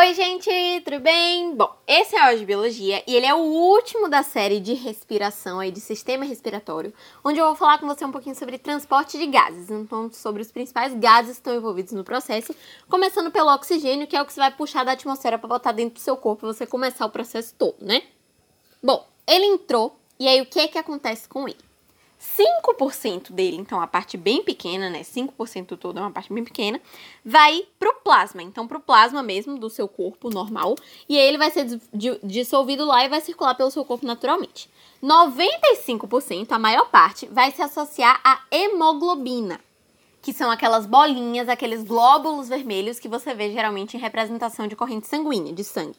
Oi, gente, tudo bem? Bom, esse é o de Biologia e ele é o último da série de respiração aí, de sistema respiratório, onde eu vou falar com você um pouquinho sobre transporte de gases, então sobre os principais gases que estão envolvidos no processo, começando pelo oxigênio, que é o que você vai puxar da atmosfera para botar dentro do seu corpo e você começar o processo todo, né? Bom, ele entrou e aí o que é que acontece com ele? 5% dele, então a parte bem pequena, né? 5% todo é uma parte bem pequena, vai pro plasma, então pro plasma mesmo do seu corpo normal, e aí ele vai ser dissolvido lá e vai circular pelo seu corpo naturalmente. 95%, a maior parte, vai se associar à hemoglobina, que são aquelas bolinhas, aqueles glóbulos vermelhos que você vê geralmente em representação de corrente sanguínea, de sangue.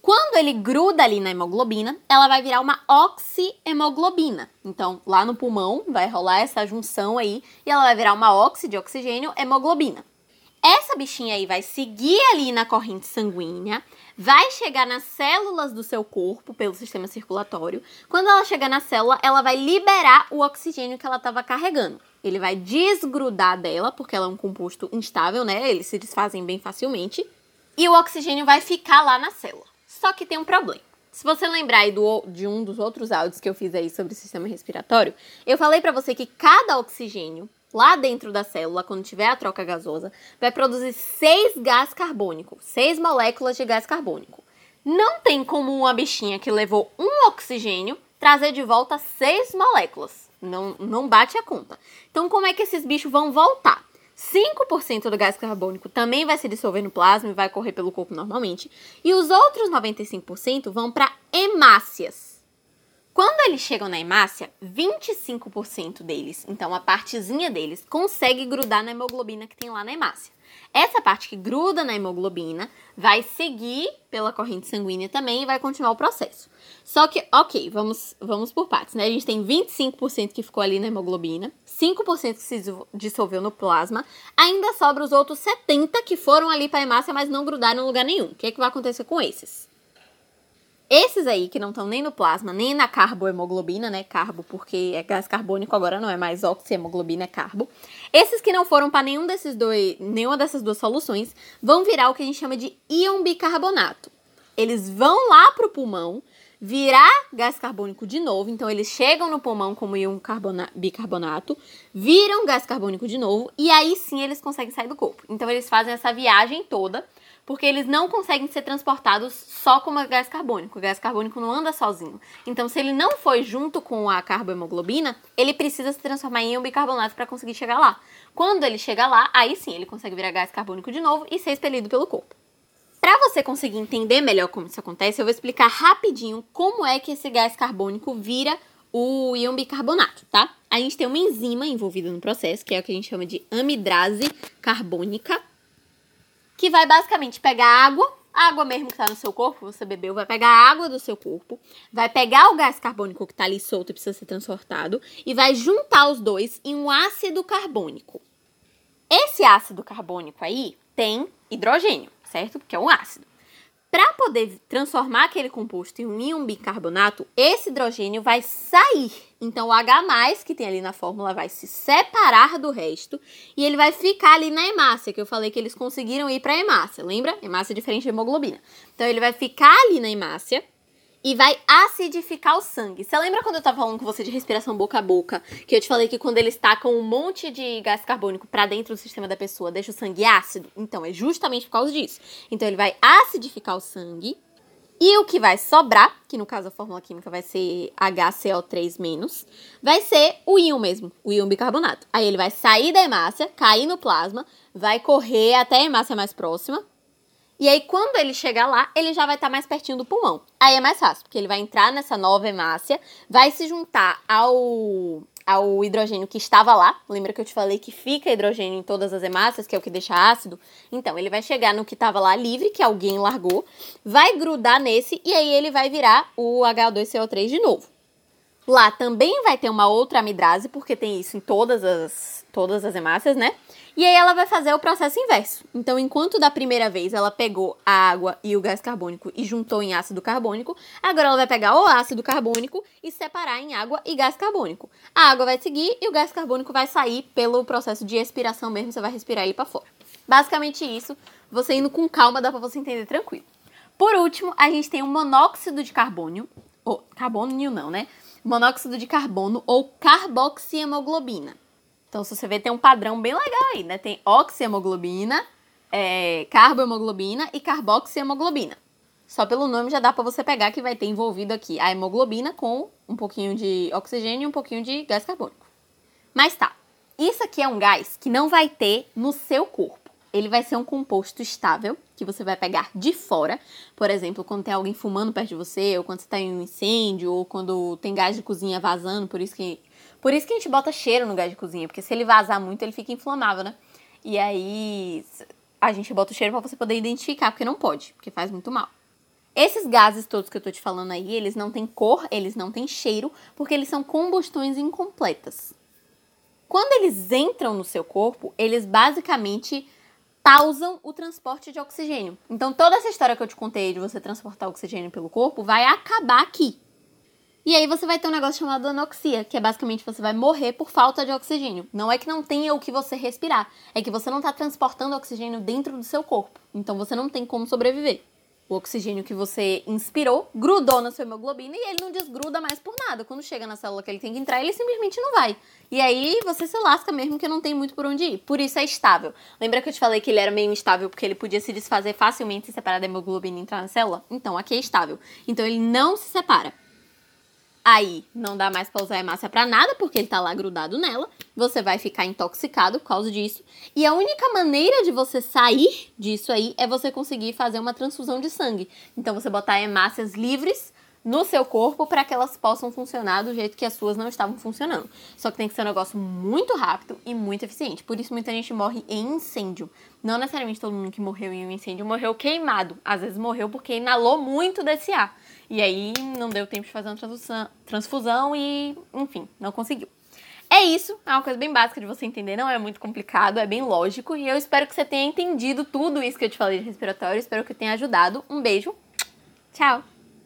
Quando ele gruda ali na hemoglobina, ela vai virar uma oxihemoglobina. Então, lá no pulmão vai rolar essa junção aí e ela vai virar uma oxi de oxigênio hemoglobina. Essa bichinha aí vai seguir ali na corrente sanguínea, vai chegar nas células do seu corpo pelo sistema circulatório. Quando ela chegar na célula, ela vai liberar o oxigênio que ela estava carregando. Ele vai desgrudar dela, porque ela é um composto instável, né? Eles se desfazem bem facilmente. E o oxigênio vai ficar lá na célula. Só que tem um problema. Se você lembrar aí do, de um dos outros áudios que eu fiz aí sobre o sistema respiratório, eu falei para você que cada oxigênio lá dentro da célula, quando tiver a troca gasosa, vai produzir seis gás carbônico, seis moléculas de gás carbônico. Não tem como uma bichinha que levou um oxigênio trazer de volta seis moléculas. Não, não bate a conta. Então, como é que esses bichos vão voltar? 5% do gás carbônico também vai se dissolver no plasma e vai correr pelo corpo normalmente. E os outros 95% vão para hemácias. Quando eles chegam na hemácia, 25% deles, então a partezinha deles, consegue grudar na hemoglobina que tem lá na hemácia. Essa parte que gruda na hemoglobina vai seguir pela corrente sanguínea também e vai continuar o processo. Só que, ok, vamos, vamos por partes, né? A gente tem 25% que ficou ali na hemoglobina, 5% que se dissolveu no plasma, ainda sobra os outros 70% que foram ali para a hemácia, mas não grudaram em lugar nenhum. O que, é que vai acontecer com esses? Esses aí que não estão nem no plasma, nem na carbohemoglobina, né? Carbo, porque é gás carbônico, agora não é mais oxihemoglobina, é carbo. Esses que não foram para nenhum desses dois, nenhuma dessas duas soluções, vão virar o que a gente chama de íon bicarbonato. Eles vão lá pro pulmão, virar gás carbônico de novo, então eles chegam no pulmão como íon bicarbonato, viram gás carbônico de novo e aí sim eles conseguem sair do corpo. Então eles fazem essa viagem toda porque eles não conseguem ser transportados só como gás carbônico. O gás carbônico não anda sozinho. Então, se ele não foi junto com a carbohemoglobina, ele precisa se transformar em um bicarbonato para conseguir chegar lá. Quando ele chega lá, aí sim ele consegue virar gás carbônico de novo e ser expelido pelo corpo. Para você conseguir entender melhor como isso acontece, eu vou explicar rapidinho como é que esse gás carbônico vira o íon bicarbonato, tá? A gente tem uma enzima envolvida no processo, que é o que a gente chama de amidrase carbônica que vai basicamente pegar água, a água mesmo que está no seu corpo, você bebeu, vai pegar a água do seu corpo, vai pegar o gás carbônico que está ali solto e precisa ser transportado e vai juntar os dois em um ácido carbônico. Esse ácido carbônico aí tem hidrogênio, certo? Porque é um ácido. Para poder transformar aquele composto em um bicarbonato, esse hidrogênio vai sair. Então o H+, que tem ali na fórmula, vai se separar do resto e ele vai ficar ali na hemácia, que eu falei que eles conseguiram ir para a hemácia, lembra? Hemácia é diferente de hemoglobina. Então ele vai ficar ali na hemácia e vai acidificar o sangue. Você lembra quando eu tava falando com você de respiração boca a boca? Que eu te falei que quando eles tacam um monte de gás carbônico para dentro do sistema da pessoa, deixa o sangue ácido? Então, é justamente por causa disso. Então, ele vai acidificar o sangue. E o que vai sobrar, que no caso a fórmula química vai ser HCO3-, vai ser o íon mesmo, o íon bicarbonato. Aí ele vai sair da hemácia, cair no plasma, vai correr até a hemácia mais próxima, e aí, quando ele chegar lá, ele já vai estar tá mais pertinho do pulmão. Aí é mais fácil, porque ele vai entrar nessa nova hemácia, vai se juntar ao, ao hidrogênio que estava lá. Lembra que eu te falei que fica hidrogênio em todas as hemácias, que é o que deixa ácido? Então, ele vai chegar no que estava lá livre, que alguém largou, vai grudar nesse e aí ele vai virar o HO2CO3 de novo. Lá também vai ter uma outra amidrase, porque tem isso em todas as, todas as hemácias, né? E aí ela vai fazer o processo inverso. Então, enquanto da primeira vez ela pegou a água e o gás carbônico e juntou em ácido carbônico, agora ela vai pegar o ácido carbônico e separar em água e gás carbônico. A água vai seguir e o gás carbônico vai sair pelo processo de expiração mesmo, você vai respirar ele para fora. Basicamente isso. você indo com calma dá pra você entender tranquilo. Por último, a gente tem o monóxido de carbônio, ou carbônio não, né? Monóxido de carbono ou carboxiemoglobina. Então, se você vê, tem um padrão bem legal aí, né? Tem oxihemoglobina, é, carbohemoglobina e carboxiemoglobina. Só pelo nome já dá para você pegar que vai ter envolvido aqui a hemoglobina com um pouquinho de oxigênio e um pouquinho de gás carbônico. Mas tá, isso aqui é um gás que não vai ter no seu corpo. Ele vai ser um composto estável que você vai pegar de fora. Por exemplo, quando tem alguém fumando perto de você, ou quando está em um incêndio, ou quando tem gás de cozinha vazando, por isso que por isso que a gente bota cheiro no gás de cozinha, porque se ele vazar muito, ele fica inflamável, né? E aí a gente bota o cheiro para você poder identificar, porque não pode, porque faz muito mal. Esses gases todos que eu tô te falando aí, eles não têm cor, eles não têm cheiro, porque eles são combustões incompletas. Quando eles entram no seu corpo, eles basicamente pausam o transporte de oxigênio. Então, toda essa história que eu te contei de você transportar oxigênio pelo corpo vai acabar aqui. E aí você vai ter um negócio chamado anoxia, que é basicamente você vai morrer por falta de oxigênio. Não é que não tenha o que você respirar, é que você não está transportando oxigênio dentro do seu corpo. Então você não tem como sobreviver o oxigênio que você inspirou grudou na sua hemoglobina e ele não desgruda mais por nada. Quando chega na célula que ele tem que entrar, ele simplesmente não vai. E aí você se lasca mesmo que não tem muito por onde ir. Por isso é estável. Lembra que eu te falei que ele era meio instável porque ele podia se desfazer facilmente se separar da hemoglobina e entrar na célula? Então aqui é estável. Então ele não se separa. Aí não dá mais para usar a hemácia para nada, porque ele tá lá grudado nela. Você vai ficar intoxicado por causa disso. E a única maneira de você sair disso aí é você conseguir fazer uma transfusão de sangue. Então você botar hemácias livres no seu corpo para que elas possam funcionar do jeito que as suas não estavam funcionando. Só que tem que ser um negócio muito rápido e muito eficiente. Por isso muita gente morre em incêndio. Não necessariamente todo mundo que morreu em um incêndio morreu queimado. Às vezes morreu porque inalou muito desse ar. E aí não deu tempo de fazer uma transfusão, e, enfim, não conseguiu. É isso, é uma coisa bem básica de você entender, não é muito complicado, é bem lógico. E eu espero que você tenha entendido tudo isso que eu te falei de respiratório, espero que tenha ajudado. Um beijo, tchau!